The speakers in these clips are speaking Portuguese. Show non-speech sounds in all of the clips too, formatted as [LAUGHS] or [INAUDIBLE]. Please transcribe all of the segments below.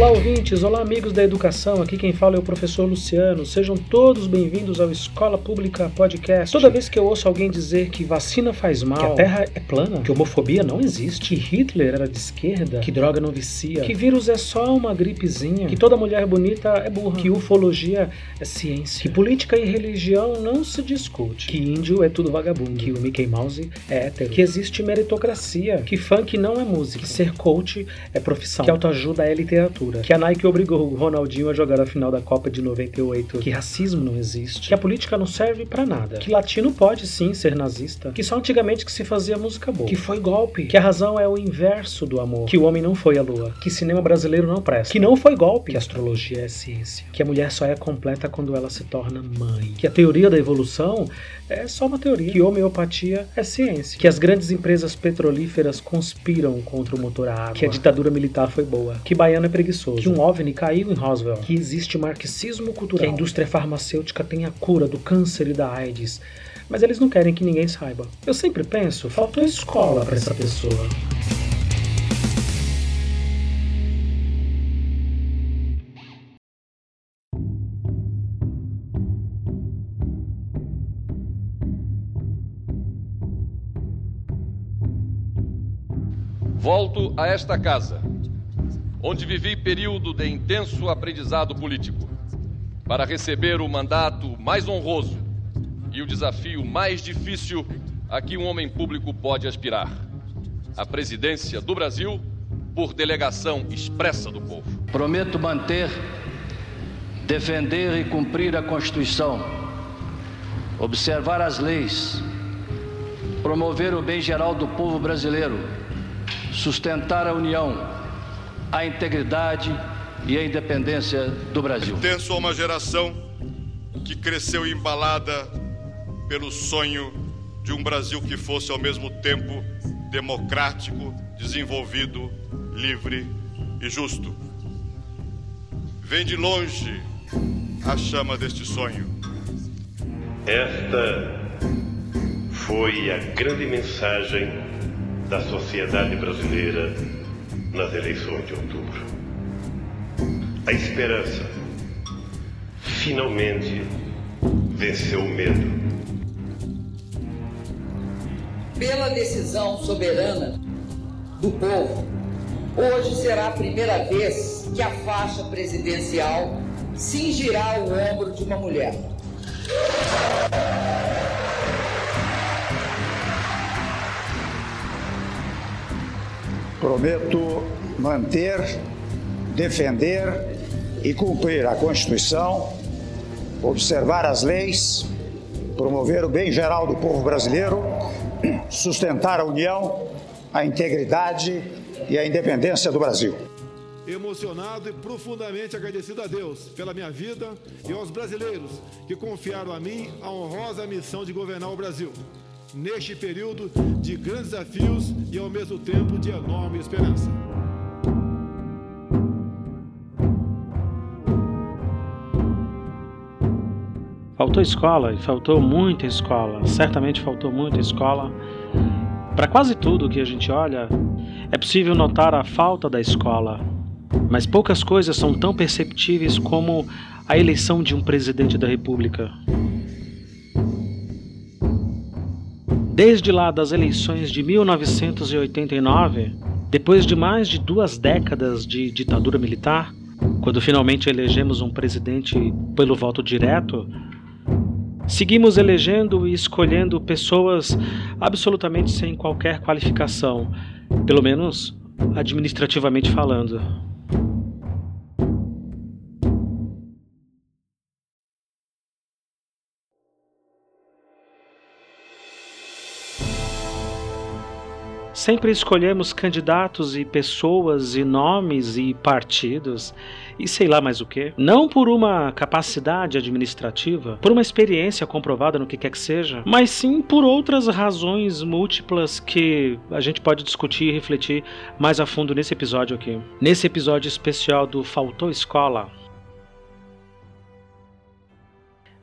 Olá, ouvintes! Olá, amigos da educação! Aqui quem fala é o professor Luciano. Sejam todos bem-vindos ao Escola Pública Podcast. Toda vez que eu ouço alguém dizer que vacina faz mal, que a Terra é plana, que homofobia não existe, que Hitler era de esquerda, que droga não vicia, que vírus é só uma gripezinha, que toda mulher bonita é burra, que ufologia é ciência, que política e religião não se discute, que índio é tudo vagabundo, que o Mickey Mouse é hétero, que existe meritocracia, que funk não é música, que ser coach é profissão, que autoajuda é literatura que a Nike obrigou o Ronaldinho a jogar a final da Copa de 98, que racismo não existe, que a política não serve para nada, que latino pode sim ser nazista, que só antigamente que se fazia música boa, que foi golpe, que a razão é o inverso do amor, que o homem não foi a lua, que cinema brasileiro não presta, que não foi golpe, que astrologia é ciência, que a mulher só é completa quando ela se torna mãe, que a teoria da evolução é só uma teoria, que homeopatia é ciência, que as grandes empresas petrolíferas conspiram contra o motor a água, que a ditadura militar foi boa, que baiano é preguiçoso, que um OVNI caiu em Roswell, que existe marxismo cultural, que a indústria farmacêutica tem a cura do câncer e da AIDS, mas eles não querem que ninguém saiba. Eu sempre penso, faltou escola para essa pessoa. Volto a esta casa, onde vivi período de intenso aprendizado político, para receber o mandato mais honroso e o desafio mais difícil a que um homem público pode aspirar: a presidência do Brasil por delegação expressa do povo. Prometo manter, defender e cumprir a Constituição, observar as leis, promover o bem geral do povo brasileiro sustentar a união, a integridade e a independência do Brasil. Pertenço a uma geração que cresceu embalada pelo sonho de um Brasil que fosse ao mesmo tempo democrático, desenvolvido, livre e justo. Vem de longe a chama deste sonho. Esta foi a grande mensagem da sociedade brasileira nas eleições de outubro. A esperança finalmente venceu o medo. Pela decisão soberana do povo, hoje será a primeira vez que a faixa presidencial cingirá o ombro de uma mulher. Prometo manter, defender e cumprir a Constituição, observar as leis, promover o bem geral do povo brasileiro, sustentar a união, a integridade e a independência do Brasil. Emocionado e profundamente agradecido a Deus pela minha vida e aos brasileiros que confiaram a mim a honrosa missão de governar o Brasil neste período de grandes desafios e ao mesmo tempo de enorme esperança. Faltou escola e faltou muita escola, certamente faltou muita escola. Para quase tudo que a gente olha, é possível notar a falta da escola, mas poucas coisas são tão perceptíveis como a eleição de um presidente da República. Desde lá das eleições de 1989, depois de mais de duas décadas de ditadura militar, quando finalmente elegemos um presidente pelo voto direto, seguimos elegendo e escolhendo pessoas absolutamente sem qualquer qualificação, pelo menos administrativamente falando. Sempre escolhemos candidatos e pessoas e nomes e partidos e sei lá mais o que. Não por uma capacidade administrativa, por uma experiência comprovada no que quer que seja, mas sim por outras razões múltiplas que a gente pode discutir e refletir mais a fundo nesse episódio aqui. Nesse episódio especial do Faltou Escola.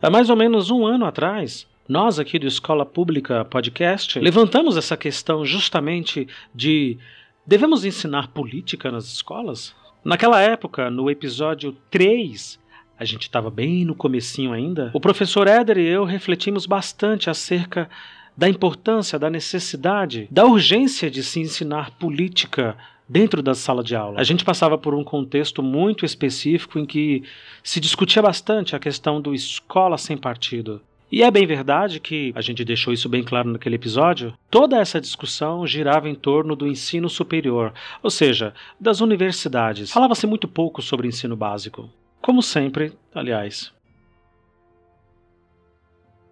Há mais ou menos um ano atrás, nós aqui do Escola Pública Podcast levantamos essa questão justamente de devemos ensinar política nas escolas? Naquela época, no episódio 3, a gente estava bem no comecinho ainda, o professor Éder e eu refletimos bastante acerca da importância, da necessidade, da urgência de se ensinar política dentro da sala de aula. A gente passava por um contexto muito específico em que se discutia bastante a questão do escola sem partido. E é bem verdade que, a gente deixou isso bem claro naquele episódio, toda essa discussão girava em torno do ensino superior, ou seja, das universidades. Falava-se muito pouco sobre ensino básico. Como sempre, aliás.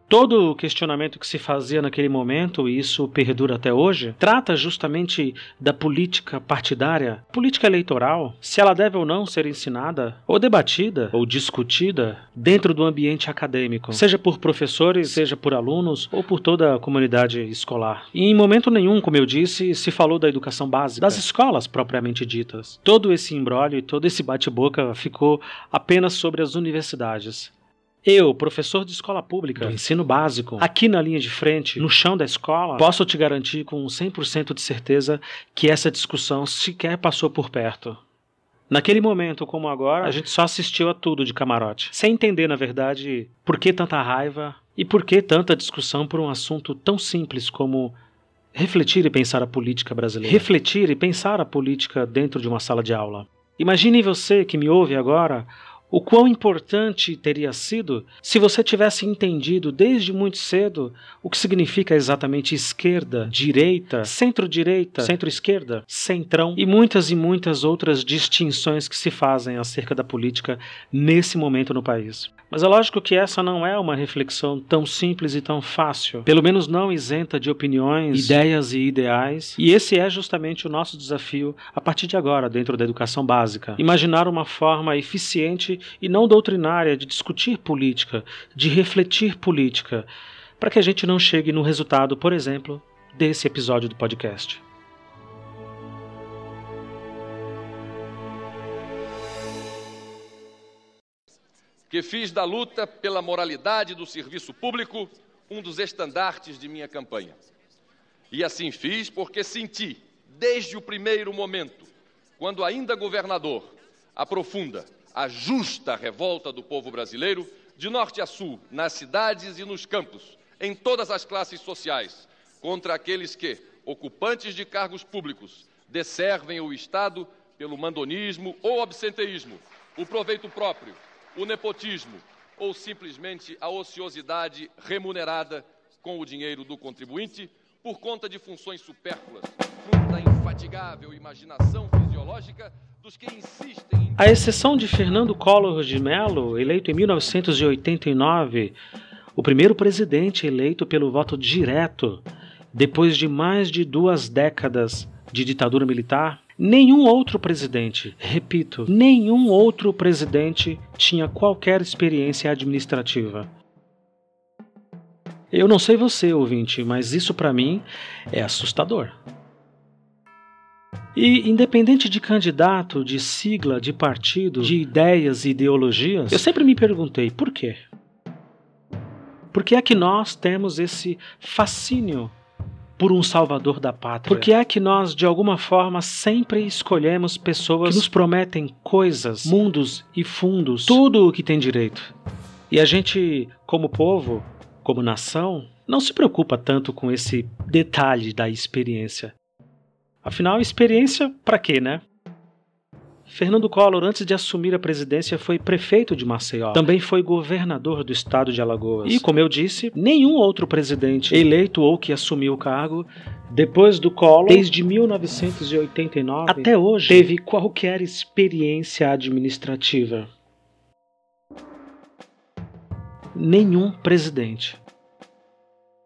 Todo o questionamento que se fazia naquele momento, e isso perdura até hoje, trata justamente da política partidária, política eleitoral, se ela deve ou não ser ensinada, ou debatida, ou discutida dentro do ambiente acadêmico, seja por professores, seja por alunos, ou por toda a comunidade escolar. E em momento nenhum, como eu disse, se falou da educação básica, das escolas propriamente ditas. Todo esse embrólio e todo esse bate-boca ficou apenas sobre as universidades. Eu, professor de escola pública, do ensino básico, aqui na linha de frente, no chão da escola, posso te garantir com 100% de certeza que essa discussão sequer passou por perto. Naquele momento, como agora, a gente só assistiu a tudo de camarote, sem entender, na verdade, por que tanta raiva e por que tanta discussão por um assunto tão simples como refletir e pensar a política brasileira. Refletir e pensar a política dentro de uma sala de aula. Imagine você que me ouve agora o quão importante teria sido se você tivesse entendido desde muito cedo o que significa exatamente esquerda, direita, centro-direita, centro-esquerda, centrão e muitas e muitas outras distinções que se fazem acerca da política nesse momento no país. Mas é lógico que essa não é uma reflexão tão simples e tão fácil, pelo menos não isenta de opiniões, ideias e ideais, e esse é justamente o nosso desafio a partir de agora, dentro da educação básica. Imaginar uma forma eficiente e não doutrinária de discutir política, de refletir política, para que a gente não chegue no resultado, por exemplo, desse episódio do podcast. Que fiz da luta pela moralidade do serviço público um dos estandartes de minha campanha. E assim fiz porque senti, desde o primeiro momento, quando ainda governador, a profunda, a justa revolta do povo brasileiro, de norte a sul, nas cidades e nos campos, em todas as classes sociais, contra aqueles que, ocupantes de cargos públicos, desservem o Estado pelo mandonismo ou absenteísmo, o proveito próprio, o nepotismo ou simplesmente a ociosidade remunerada com o dinheiro do contribuinte por conta de funções supérfluas, fruto infatigável imaginação fisiológica dos que insistem em... A exceção de Fernando Collor de Mello, eleito em 1989, o primeiro presidente eleito pelo voto direto, depois de mais de duas décadas de ditadura militar, Nenhum outro presidente, repito, nenhum outro presidente tinha qualquer experiência administrativa. Eu não sei você, ouvinte, mas isso para mim é assustador. E independente de candidato, de sigla, de partido, de ideias e ideologias, eu sempre me perguntei por quê? Por que é que nós temos esse fascínio por um salvador da pátria? Por que é que nós, de alguma forma, sempre escolhemos pessoas que nos prometem coisas, mundos e fundos, tudo o que tem direito? E a gente, como povo, como nação, não se preocupa tanto com esse detalhe da experiência. Afinal, experiência para quê, né? Fernando Collor, antes de assumir a presidência, foi prefeito de Maceió. Também foi governador do estado de Alagoas. E, como eu disse, nenhum outro presidente eleito ou que assumiu o cargo depois do Collor, desde 1989 até hoje, teve qualquer experiência administrativa. Nenhum presidente.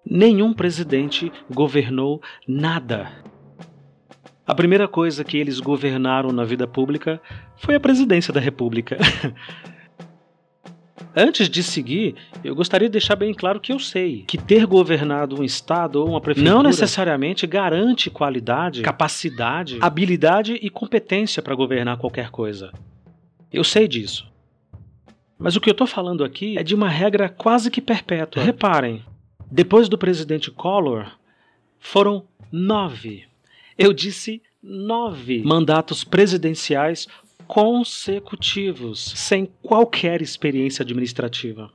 Nenhum presidente governou nada. A primeira coisa que eles governaram na vida pública foi a presidência da República. [LAUGHS] Antes de seguir, eu gostaria de deixar bem claro que eu sei que ter governado um estado ou uma prefeitura não necessariamente garante qualidade, capacidade, habilidade e competência para governar qualquer coisa. Eu sei disso. Mas o que eu estou falando aqui é de uma regra quase que perpétua. Reparem, depois do presidente Collor, foram nove eu disse nove mandatos presidenciais consecutivos, sem qualquer experiência administrativa.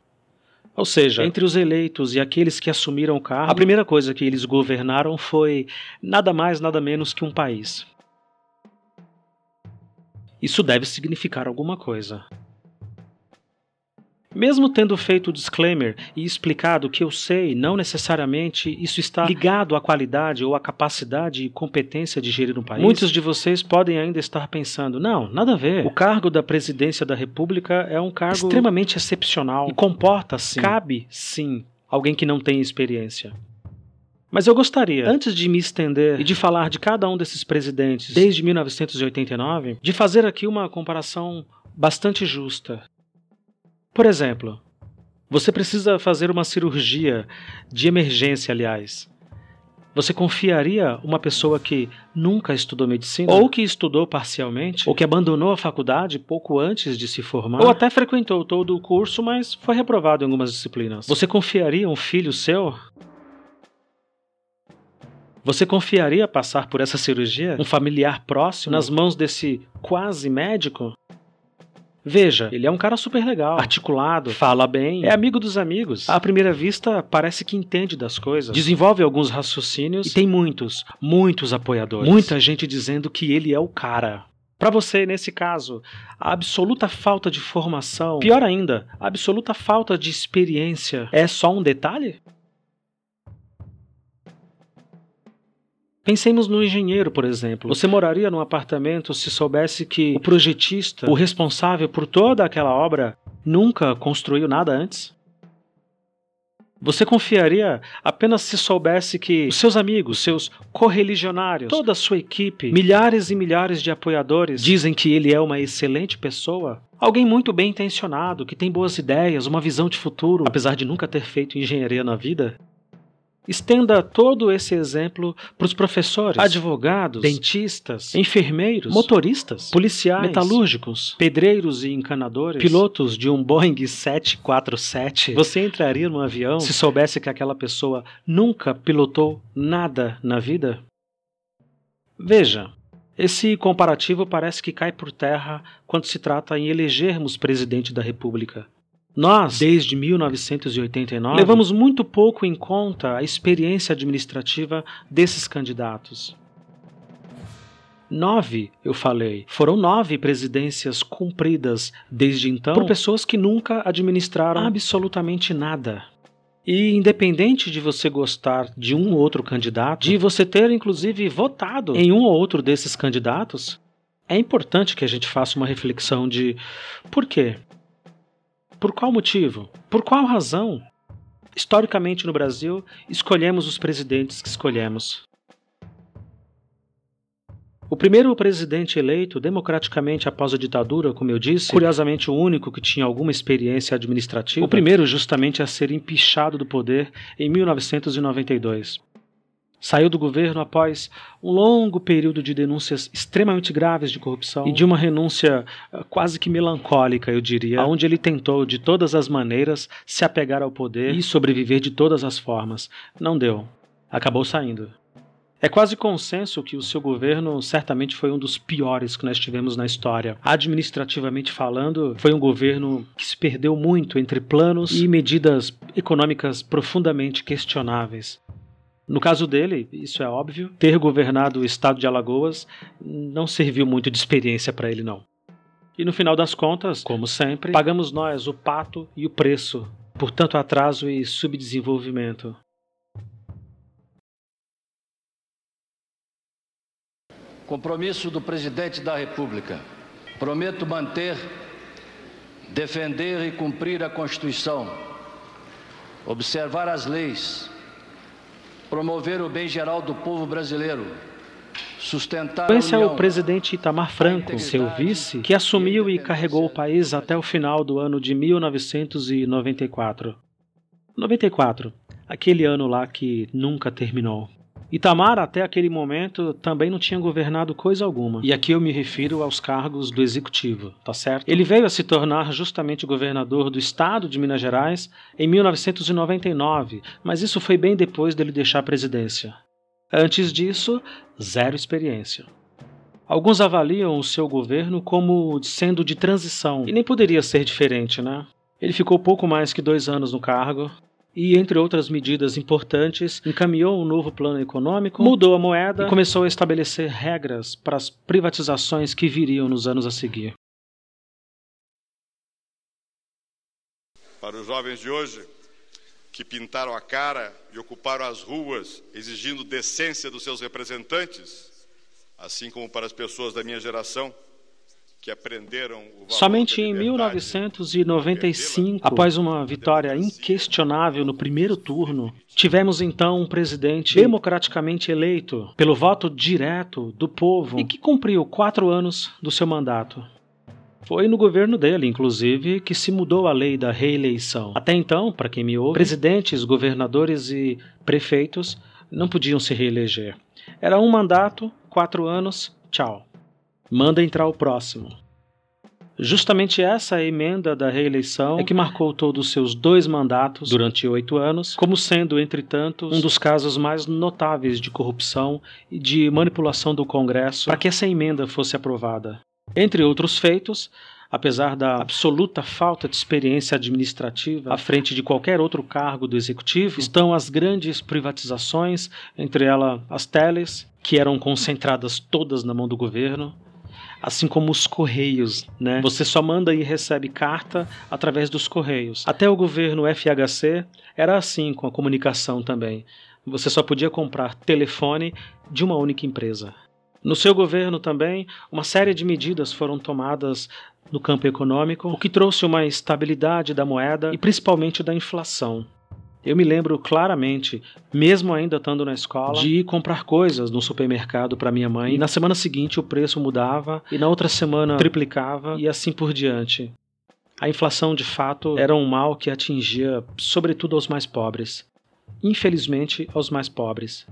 Ou seja, entre os eleitos e aqueles que assumiram o cargo, a primeira coisa que eles governaram foi nada mais, nada menos que um país. Isso deve significar alguma coisa. Mesmo tendo feito o disclaimer e explicado que eu sei, não necessariamente isso está ligado à qualidade ou à capacidade e competência de gerir um país, muitos de vocês podem ainda estar pensando: não, nada a ver. O cargo da presidência da República é um cargo extremamente excepcional e comporta, sim, cabe, sim, alguém que não tem experiência. Mas eu gostaria, antes de me estender e de falar de cada um desses presidentes desde 1989, de fazer aqui uma comparação bastante justa por exemplo, você precisa fazer uma cirurgia de emergência, aliás. Você confiaria uma pessoa que nunca estudou medicina, ou que estudou parcialmente, ou que abandonou a faculdade pouco antes de se formar, ou até frequentou todo o curso, mas foi reprovado em algumas disciplinas? Você confiaria um filho seu? Você confiaria passar por essa cirurgia, um familiar próximo, nas mãos desse quase médico? Veja, ele é um cara super legal, articulado, fala bem, é amigo dos amigos. À primeira vista, parece que entende das coisas, desenvolve alguns raciocínios e tem muitos, muitos apoiadores. Muita gente dizendo que ele é o cara. Para você, nesse caso, a absoluta falta de formação, pior ainda, a absoluta falta de experiência é só um detalhe? Pensemos no engenheiro, por exemplo. Você moraria num apartamento se soubesse que o projetista, o responsável por toda aquela obra, nunca construiu nada antes? Você confiaria apenas se soubesse que seus amigos, seus correligionários, toda a sua equipe, milhares e milhares de apoiadores dizem que ele é uma excelente pessoa? Alguém muito bem intencionado, que tem boas ideias, uma visão de futuro, apesar de nunca ter feito engenharia na vida? Estenda todo esse exemplo para os professores, advogados, dentistas, enfermeiros, motoristas, policiais, metalúrgicos, pedreiros e encanadores, pilotos de um Boeing 747. Você entraria num avião se soubesse que aquela pessoa nunca pilotou nada na vida? Veja, esse comparativo parece que cai por terra quando se trata em elegermos presidente da República. Nós, desde 1989, levamos muito pouco em conta a experiência administrativa desses candidatos. Nove, eu falei, foram nove presidências cumpridas desde então por pessoas que nunca administraram absolutamente nada. E independente de você gostar de um ou outro candidato, de você ter inclusive votado em um ou outro desses candidatos, é importante que a gente faça uma reflexão de por quê? Por qual motivo? Por qual razão? Historicamente no Brasil, escolhemos os presidentes que escolhemos. O primeiro presidente eleito democraticamente após a ditadura, como eu disse, curiosamente o único que tinha alguma experiência administrativa, o primeiro justamente a ser empichado do poder em 1992 saiu do governo após um longo período de denúncias extremamente graves de corrupção e de uma renúncia ah, quase que melancólica, eu diria, onde ele tentou de todas as maneiras se apegar ao poder e sobreviver de todas as formas. Não deu. Acabou saindo. É quase consenso que o seu governo certamente foi um dos piores que nós tivemos na história. Administrativamente falando, foi um governo que se perdeu muito entre planos e medidas econômicas profundamente questionáveis. No caso dele, isso é óbvio, ter governado o estado de Alagoas não serviu muito de experiência para ele, não. E no final das contas, como sempre, pagamos nós o pato e o preço por tanto atraso e subdesenvolvimento. Compromisso do Presidente da República. Prometo manter, defender e cumprir a Constituição, observar as leis promover o bem geral do povo brasileiro, sustentar Esse é o presidente Itamar Franco, seu vice, que assumiu e carregou o país até o final do ano de 1994. 94, aquele ano lá que nunca terminou. Itamar, até aquele momento, também não tinha governado coisa alguma. E aqui eu me refiro aos cargos do executivo, tá certo? Ele veio a se tornar justamente governador do estado de Minas Gerais em 1999, mas isso foi bem depois dele deixar a presidência. Antes disso, zero experiência. Alguns avaliam o seu governo como sendo de transição, e nem poderia ser diferente, né? Ele ficou pouco mais que dois anos no cargo, e, entre outras medidas importantes, encaminhou um novo plano econômico, mudou a moeda e começou a estabelecer regras para as privatizações que viriam nos anos a seguir. Para os jovens de hoje, que pintaram a cara e ocuparam as ruas exigindo decência dos seus representantes, assim como para as pessoas da minha geração, Somente em 1995, após uma vitória inquestionável no primeiro turno, tivemos então um presidente democraticamente eleito pelo voto direto do povo e que cumpriu quatro anos do seu mandato. Foi no governo dele, inclusive, que se mudou a lei da reeleição. Até então, para quem me ouve, presidentes, governadores e prefeitos não podiam se reeleger. Era um mandato, quatro anos, tchau. Manda entrar o próximo. Justamente essa emenda da reeleição é que marcou todos os seus dois mandatos durante oito anos, como sendo, entretanto, um dos casos mais notáveis de corrupção e de manipulação do Congresso para que essa emenda fosse aprovada. Entre outros feitos, apesar da absoluta falta de experiência administrativa à frente de qualquer outro cargo do executivo, estão as grandes privatizações, entre elas as teles, que eram concentradas todas na mão do governo, assim como os correios, né? Você só manda e recebe carta através dos correios. Até o governo FHC era assim com a comunicação também. Você só podia comprar telefone de uma única empresa. No seu governo também, uma série de medidas foram tomadas no campo econômico, o que trouxe uma estabilidade da moeda e principalmente da inflação. Eu me lembro claramente, mesmo ainda estando na escola, de ir comprar coisas no supermercado para minha mãe. E na semana seguinte o preço mudava e na outra semana triplicava e assim por diante. A inflação, de fato, era um mal que atingia sobretudo aos mais pobres. Infelizmente, aos mais pobres.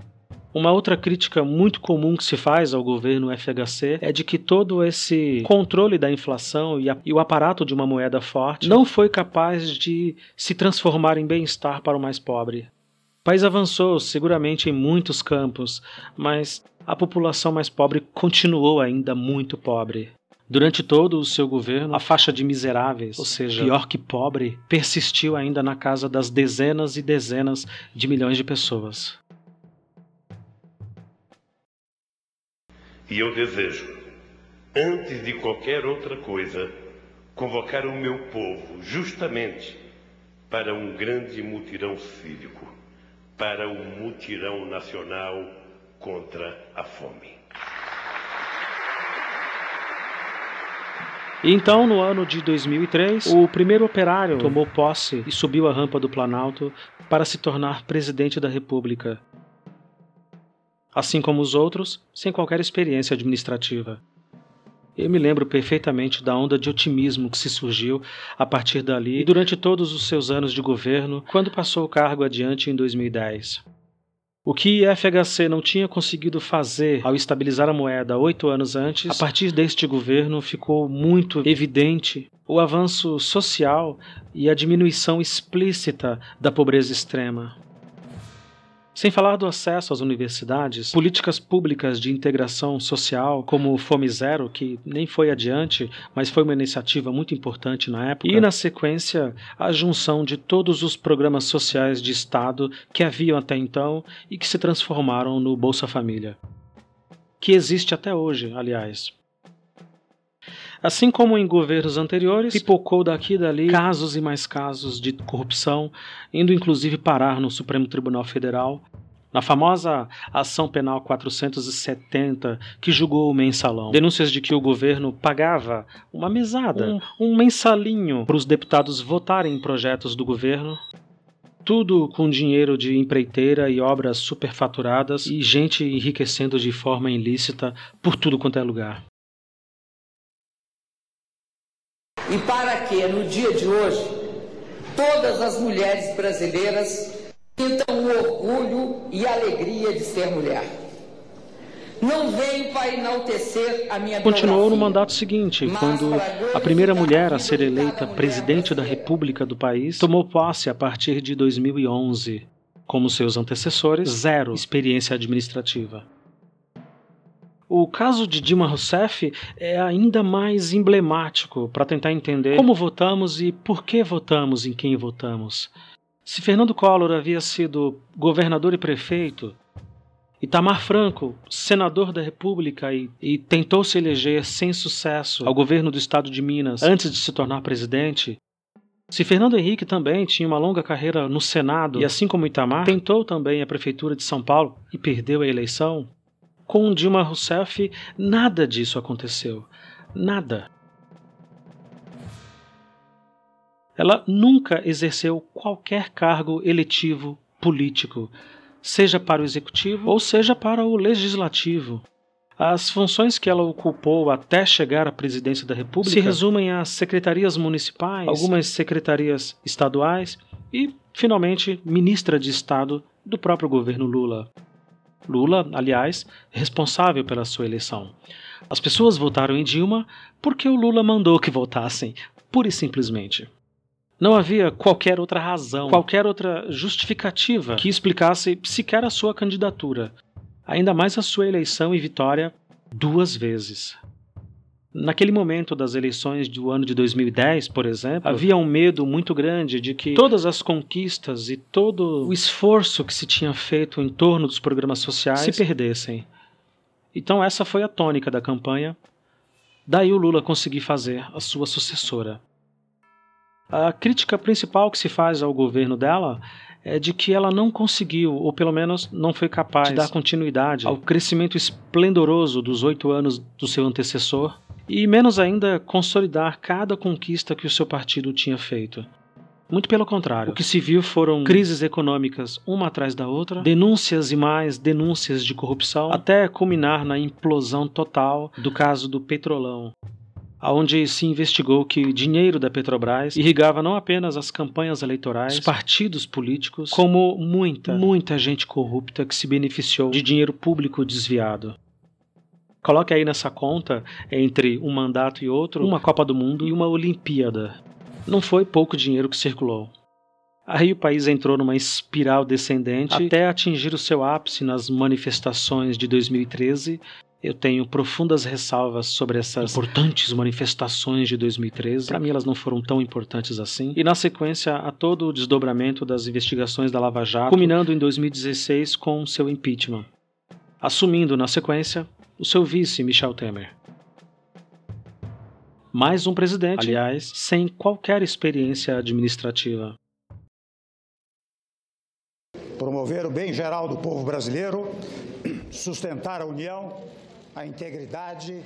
Uma outra crítica muito comum que se faz ao governo FHC é de que todo esse controle da inflação e, a, e, o aparato de uma moeda forte não foi capaz de se transformar em bem-estar para o mais pobre. O país avançou seguramente em muitos campos, mas a população mais pobre continuou ainda muito pobre. Durante todo o seu governo, a faixa de miseráveis, ou seja, pior que pobre, persistiu ainda na casa das dezenas e dezenas de milhões de pessoas. E eu desejo, antes de qualquer outra coisa, convocar o meu povo justamente para um grande mutirão cívico, para o um mutirão nacional contra a fome. Então, no ano de 2003, o primeiro operário tomou posse e subiu a rampa do Planalto para se tornar presidente da República assim como os outros, sem qualquer experiência administrativa. Eu me lembro perfeitamente da onda de otimismo que se surgiu a partir dali e durante todos os seus anos de governo, quando passou o cargo adiante em 2010. O que a FHC não tinha conseguido fazer ao estabilizar a moeda oito anos antes, a partir deste governo ficou muito evidente o avanço social e a diminuição explícita da pobreza extrema. Sem falar do acesso às universidades, políticas públicas de integração social, como o Fome Zero, que nem foi adiante, mas foi uma iniciativa muito importante na época, e na sequência, a junção de todos os programas sociais de Estado que haviam até então e que se transformaram no Bolsa Família. Que existe até hoje, aliás. Assim como em governos anteriores, pipocou daqui e dali casos e mais casos de corrupção, indo inclusive parar no Supremo Tribunal Federal, na famosa ação penal 470 que julgou o mensalão. Denúncias de que o governo pagava uma mesada, um, um mensalinho para os deputados votarem em projetos do governo tudo com dinheiro de empreiteira e obras superfaturadas e gente enriquecendo de forma ilícita por tudo quanto é lugar. E para que, no dia de hoje, todas as mulheres brasileiras sintam o orgulho e a alegria de ser mulher. Não venho para enaltecer a minha Continuou no mandato seguinte, quando a primeira mulher a ser eleita presidente da República do país tomou posse a partir de 2011. Como seus antecessores, zero experiência administrativa. O caso de Dilma Rousseff é ainda mais emblemático para tentar entender como votamos e por que votamos em quem votamos. Se Fernando Collor havia sido governador e prefeito, Itamar Franco, senador da República e, e, tentou se eleger sem sucesso ao governo do estado de Minas antes de se tornar presidente. Se Fernando Henrique também tinha uma longa carreira no Senado e, assim como Itamar, tentou também a prefeitura de São Paulo e perdeu a eleição, com Dilma Rousseff nada disso aconteceu. Nada. Ela nunca exerceu qualquer cargo eletivo político seja para o executivo ou seja para o legislativo. As funções que ela ocupou até chegar à presidência da República se resumem às secretarias municipais, algumas secretarias estaduais e, finalmente, ministra de Estado do próprio governo Lula. Lula, aliás, responsável pela sua eleição. As pessoas votaram em Dilma porque o Lula mandou que votassem, pura e simplesmente. Não havia qualquer outra razão, qualquer outra justificativa que explicasse sequer a sua candidatura, ainda mais a sua eleição e vitória duas vezes. Naquele momento das eleições do ano de 2010, por exemplo, havia um medo muito grande de que todas as conquistas e todo o esforço que se tinha feito em torno dos programas sociais se perdessem. Então, essa foi a tônica da campanha. Daí o Lula conseguir fazer a sua sucessora. A crítica principal que se faz ao governo dela é de que ela não conseguiu, ou pelo menos não foi capaz, de dar continuidade ao crescimento esplendoroso dos oito anos do seu antecessor, e menos ainda consolidar cada conquista que o seu partido tinha feito. Muito pelo contrário, o que se viu foram crises econômicas uma atrás da outra, denúncias e mais denúncias de corrupção, até culminar na implosão total do caso do Petrolão, onde se investigou que dinheiro da Petrobras irrigava não apenas as campanhas eleitorais, os partidos políticos, como muita, muita gente corrupta que se beneficiou de dinheiro público desviado. Coloque aí nessa conta, entre um mandato e outro, uma Copa do Mundo e uma Olimpíada. Não foi pouco dinheiro que circulou. Aí o país entrou numa espiral descendente até atingir o seu ápice nas manifestações de 2013, eu tenho profundas ressalvas sobre essas importantes manifestações de 2013. Para mim, elas não foram tão importantes assim. E na sequência, a todo o desdobramento das investigações da Lava Jato, culminando em 2016 com seu impeachment. Assumindo, na sequência, o seu vice, Michel Temer. Mais um presidente, aliás, sem qualquer experiência administrativa. Promover o bem geral do povo brasileiro, sustentar a união a integridade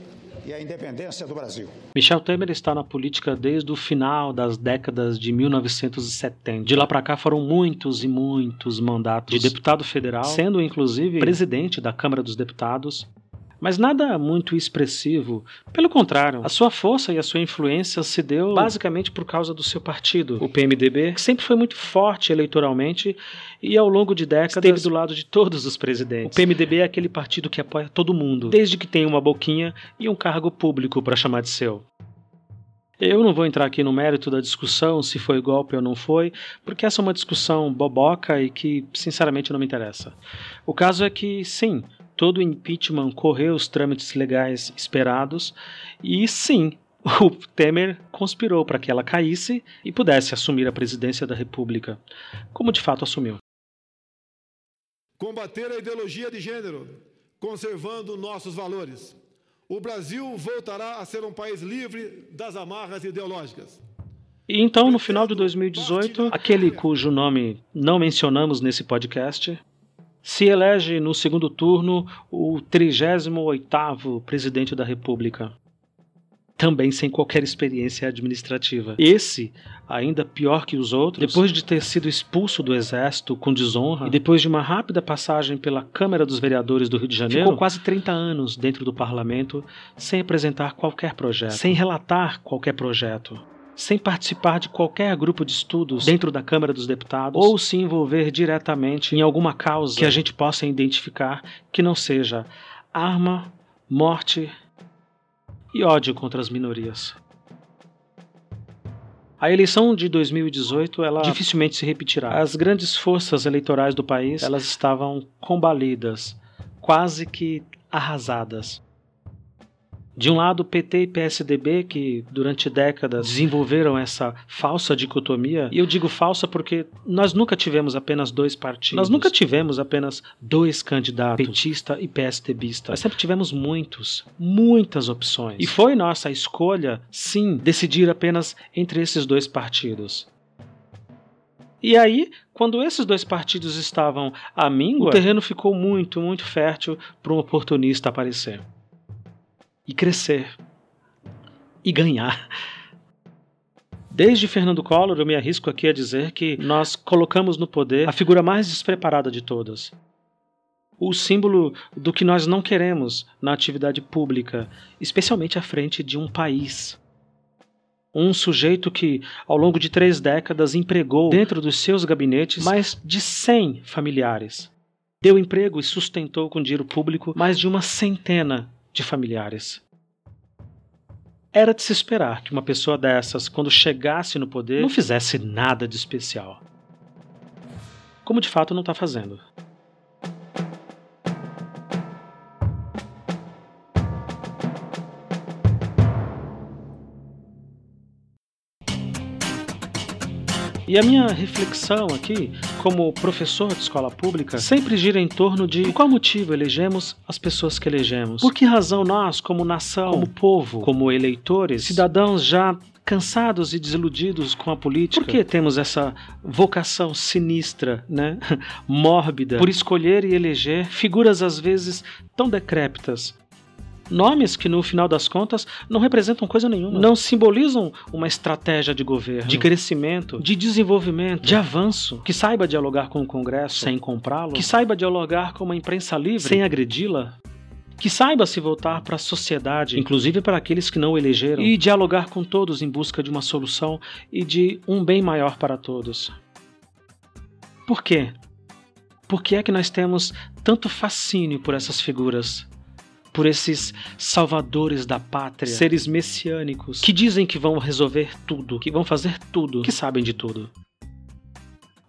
e a independência do Brasil. Michel Temer está na política desde o final das décadas de 1970. De lá para cá foram muitos e muitos mandatos de deputado federal, sendo inclusive presidente da Câmara dos Deputados, mas nada muito expressivo. Pelo contrário, a sua força e a sua influência se deu basicamente por causa do seu partido, o PMDB, que sempre foi muito forte eleitoralmente e ao longo de décadas esteve do lado de todos os presidentes. O PMDB é aquele partido que apoia todo mundo, desde que tenha uma boquinha e um cargo público para chamar de seu. Eu não vou entrar aqui no mérito da discussão se foi golpe ou não foi, porque essa é uma discussão boboca e que, sinceramente, não me interessa. O caso é que, sim, todo o impeachment correu os trâmites legais esperados e sim, [LAUGHS] o Temer conspirou para que ela caísse e pudesse assumir a presidência da República, como de fato assumiu. Combater a ideologia de gênero, conservando nossos valores. O Brasil voltará a ser um país livre das amarras ideológicas. E então, no final de 2018, aquele cujo nome não mencionamos nesse podcast, se elege no segundo turno o 38º presidente da República, também sem qualquer experiência administrativa. Esse, ainda pior que os outros, depois de ter sido expulso do exército com desonra e depois de uma rápida passagem pela Câmara dos Vereadores do Rio de Janeiro, ficou quase 30 anos dentro do parlamento sem apresentar qualquer projeto, sem relatar qualquer projeto sem participar de qualquer grupo de estudos dentro da Câmara dos Deputados ou se envolver diretamente em alguma causa que a gente possa identificar que não seja arma, morte e ódio contra as minorias. A eleição de 2018 ela dificilmente se repetirá. As grandes forças eleitorais do país elas estavam combalidas, quase que arrasadas. De um lado, PT e PSDB, que durante décadas desenvolveram essa falsa dicotomia, e eu digo falsa porque nós nunca tivemos apenas dois partidos. Nós nunca tivemos apenas dois candidatos, petista e PSDBista. Nós sempre tivemos muitos, muitas opções. E foi nossa escolha, sim, decidir apenas entre esses dois partidos. E aí, quando esses dois partidos estavam à míngua, o terreno ficou muito, muito fértil para um oportunista aparecer e crescer e ganhar. Desde Fernando Collor, eu me arrisco aqui a dizer que nós colocamos no poder a figura mais despreparada de todas. O símbolo do que nós não queremos na atividade pública, especialmente à frente de um país. Um sujeito que, ao longo de três décadas, empregou dentro dos seus gabinetes mais de 100 familiares. Deu emprego e sustentou com dinheiro público mais de uma centena de familiares. Era de se esperar que uma pessoa dessas, quando chegasse no poder, não fizesse nada de especial. Como de fato não está fazendo. E a minha reflexão aqui, como professor de escola pública, sempre gira em torno de qual motivo elegemos as pessoas que elegemos. Por que razão nós, como nação, como povo, como eleitores, cidadãos já cansados e desiludidos com a política. Por que temos essa vocação sinistra, né? [LAUGHS] mórbida, por escolher e eleger figuras às vezes tão decrépitas, Nomes que, no final das contas, não representam coisa nenhuma. Não simbolizam uma estratégia de governo, de crescimento, de desenvolvimento, de avanço, que saiba dialogar com o Congresso sem comprá-lo, que saiba dialogar com uma imprensa livre sem agredi-la, que saiba se voltar para a sociedade, inclusive para aqueles que não o elegeram, e dialogar com todos em busca de uma solução e de um bem maior para todos. Por quê? Por que é que nós temos tanto fascínio por essas figuras? Por esses salvadores da pátria, seres messiânicos, que dizem que vão resolver tudo, que vão fazer tudo, que sabem de tudo.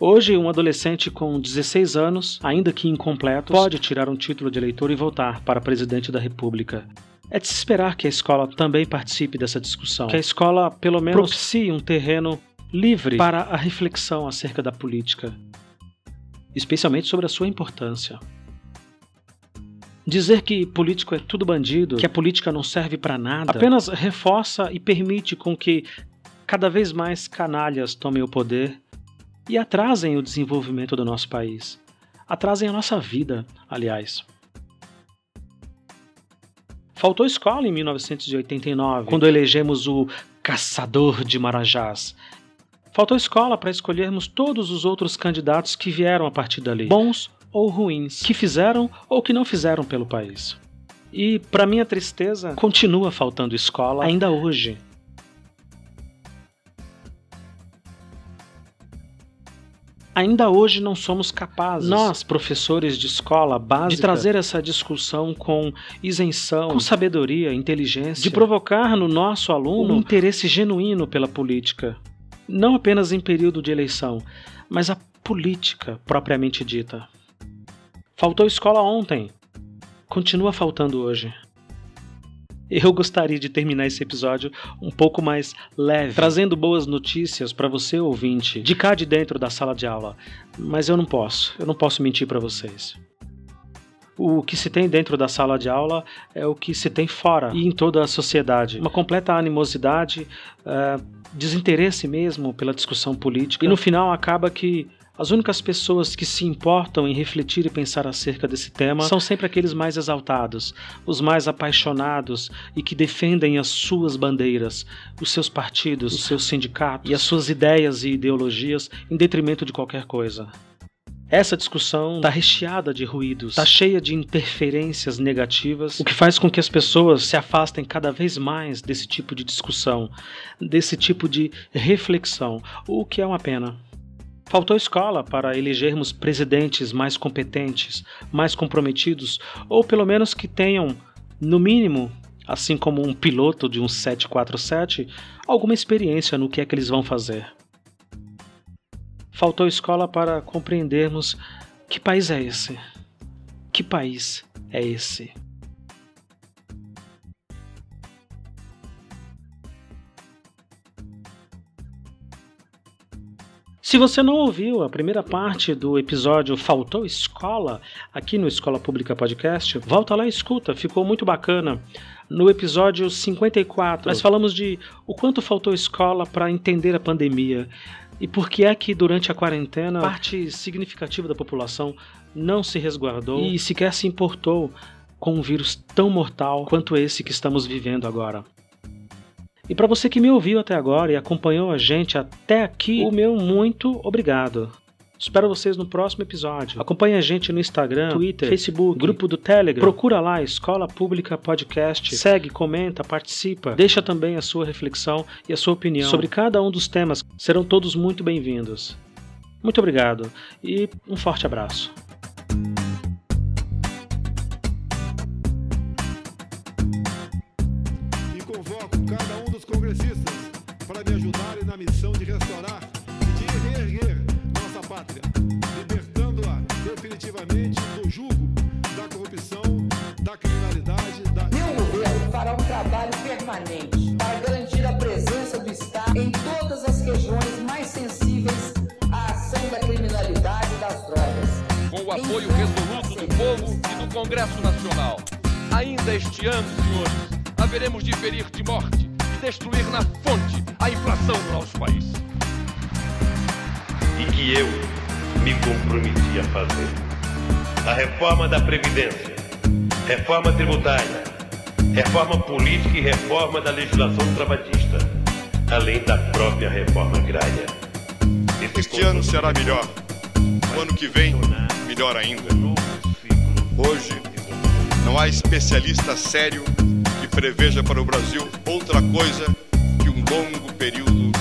Hoje, um adolescente com 16 anos, ainda que incompleto, pode tirar um título de eleitor e voltar para presidente da República. É de se esperar que a escola também participe dessa discussão, que a escola, pelo menos, propicie um terreno livre para a reflexão acerca da política, especialmente sobre a sua importância. Dizer que político é tudo bandido, que a política não serve para nada, apenas reforça e permite com que cada vez mais canalhas tomem o poder e atrasem o desenvolvimento do nosso país. Atrasem a nossa vida, aliás. Faltou escola em 1989, quando elegemos o caçador de Marajás. Faltou escola para escolhermos todos os outros candidatos que vieram a partir dali, bons ou ruins, que fizeram ou que não fizeram pelo país. E, para minha tristeza, continua faltando escola ainda hoje. Ainda hoje não somos capazes, nós, professores de escola básica, de trazer essa discussão com isenção, com sabedoria, inteligência, de provocar no nosso aluno um interesse genuíno pela política. Não apenas em período de eleição, mas a política propriamente dita. Faltou escola ontem. Continua faltando hoje. Eu gostaria de terminar esse episódio um pouco mais leve, trazendo boas notícias para você ouvinte, de cá de dentro da sala de aula. Mas eu não posso, eu não posso mentir para vocês. O que se tem dentro da sala de aula é o que se tem fora e em toda a sociedade. Uma completa animosidade, uh, desinteresse mesmo pela discussão política. E no final acaba que as únicas pessoas que se importam em refletir e pensar acerca desse tema são sempre aqueles mais exaltados, os mais apaixonados e que defendem as suas bandeiras, os seus partidos, os seus sindicatos e as suas ideias e ideologias em detrimento de qualquer coisa. Essa discussão está recheada de ruídos, está cheia de interferências negativas, o que faz com que as pessoas se afastem cada vez mais desse tipo de discussão, desse tipo de reflexão, o que é uma pena. Faltou escola para elegermos presidentes mais competentes, mais comprometidos, ou pelo menos que tenham, no mínimo, assim como um piloto de um 747, alguma experiência no que é que eles vão fazer. Faltou escola para compreendermos que país é esse? Que país é esse? Se você não ouviu a primeira parte do episódio Faltou Escola, aqui no Escola Pública Podcast, volta lá e escuta, ficou muito bacana. No episódio 54, nós falamos de o quanto faltou escola para entender a pandemia e por que é que durante a quarentena parte significativa da população não se resguardou e sequer se importou com um vírus tão mortal quanto esse que estamos vivendo agora. E para você que me ouviu até agora e acompanhou a gente até aqui, o meu muito obrigado. Espero vocês no próximo episódio. Acompanhe a gente no Instagram, Twitter, Facebook, grupo do Telegram. Procura lá Escola Pública Podcast. Segue, comenta, participa. Deixa também a sua reflexão e a sua opinião sobre cada um dos temas. Serão todos muito bem-vindos. Muito obrigado e um forte abraço. Todas as regiões mais sensíveis à ação da criminalidade e das drogas. Com o apoio resoluto do povo e do Congresso Nacional. Ainda este ano, senhores, haveremos de ferir de morte e destruir na fonte a inflação do nosso país. e que eu me comprometi a fazer. A reforma da Previdência, reforma tributária, reforma política e reforma da legislação trabalhista, além da própria reforma agrária. Este ano será melhor. O ano que vem, melhor ainda. Hoje, não há especialista sério que preveja para o Brasil outra coisa que um longo período